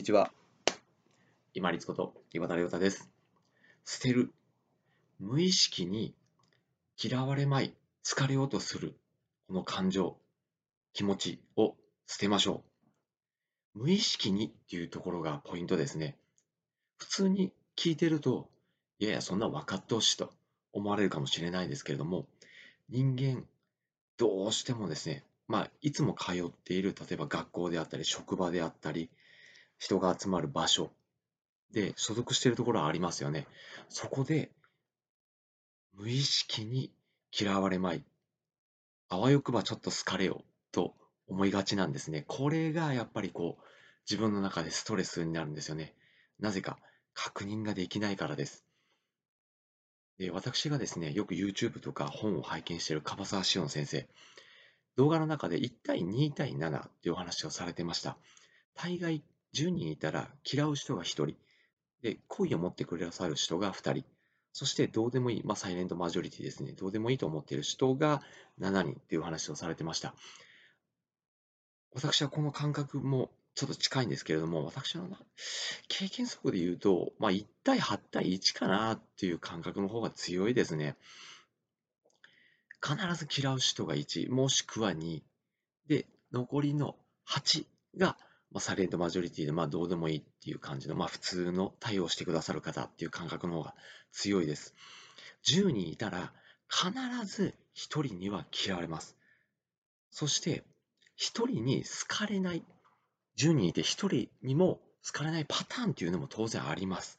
にちは。今立こと岩田亮太です。捨てる。無意識に嫌われまい、好かれようとする、この感情、気持ちを捨てましょう。無意識にっていうところがポイントですね。普通に聞いてると、いやいや、そんな分かってほしいと思われるかもしれないですけれども、人間、どうしてもですね、まあ、いつも通っている、例えば学校であったり、職場であったり、人が集まる場所で所属しているところはありますよね。そこで無意識に嫌われまい、あわよくばちょっと好かれよと思いがちなんですね。これがやっぱりこう自分の中でストレスになるんですよね。なぜか確認ができないからです。で私がですね、よく YouTube とか本を拝見している樺沢志音先生、動画の中で1対2対7っていうお話をされてました。大概10人いたら嫌う人が1人、で、好意を持ってくださる人が2人、そしてどうでもいい、まあ、サイレントマジョリティですね、どうでもいいと思っている人が7人っていう話をされてました。私はこの感覚もちょっと近いんですけれども、私の経験則で言うと、まあ、1対8対1かなっていう感覚の方が強いですね。必ず嫌う人が1、もしくは2、で、残りの8がまあ、サイレントマジョリティで、まあ、どうでもいいっていう感じの、まあ、普通の対応してくださる方っていう感覚の方が強いです。10人いたら、必ず1人には嫌われます。そして、1人に好かれない、10人いて1人にも好かれないパターンっていうのも当然あります。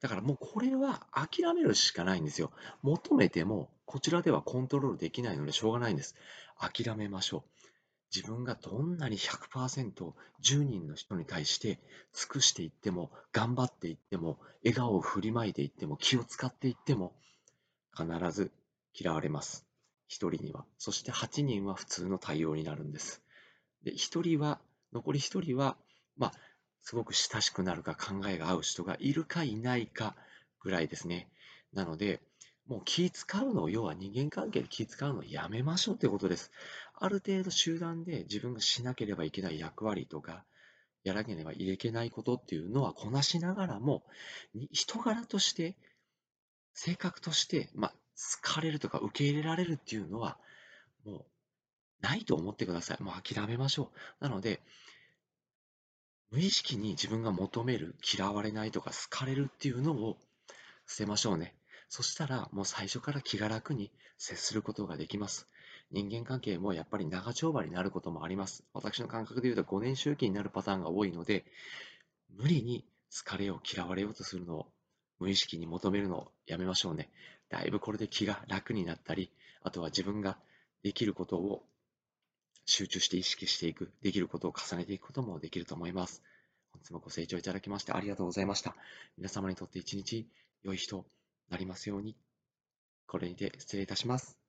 だからもうこれは諦めるしかないんですよ。求めてもこちらではコントロールできないのでしょうがないんです。諦めましょう。自分がどんなに100%、10人の人に対して尽くしていっても、頑張っていっても、笑顔を振りまいていっても、気を使っていっても、必ず嫌われます。1人には。そして8人は普通の対応になるんです。で、1人は、残り1人は、まあ、すごく親しくなるか考えが合う人がいるかいないかぐらいですね。なので、もう気使うのを、要は人間関係で気使うのをやめましょうということです。ある程度集団で自分がしなければいけない役割とか、やらなければいけないことっていうのはこなしながらも、人柄として、性格として、まあ、好かれるとか受け入れられるっていうのは、もう、ないと思ってください。もう諦めましょう。なので、無意識に自分が求める、嫌われないとか好かれるっていうのを捨てましょうね。そしたら、もう最初から気が楽に接することができます。人間関係もやっぱり長丁場になることもあります。私の感覚で言うと5年周期になるパターンが多いので、無理に好かれよう、嫌われようとするのを無意識に求めるのをやめましょうね。だいぶこれで気が楽になったり、あとは自分ができることを集中して意識していく、できることを重ねていくこともできると思います。本日もご清聴いただきましてありがとうございました。皆様にとって一日良い日となりますように。これにて失礼いたします。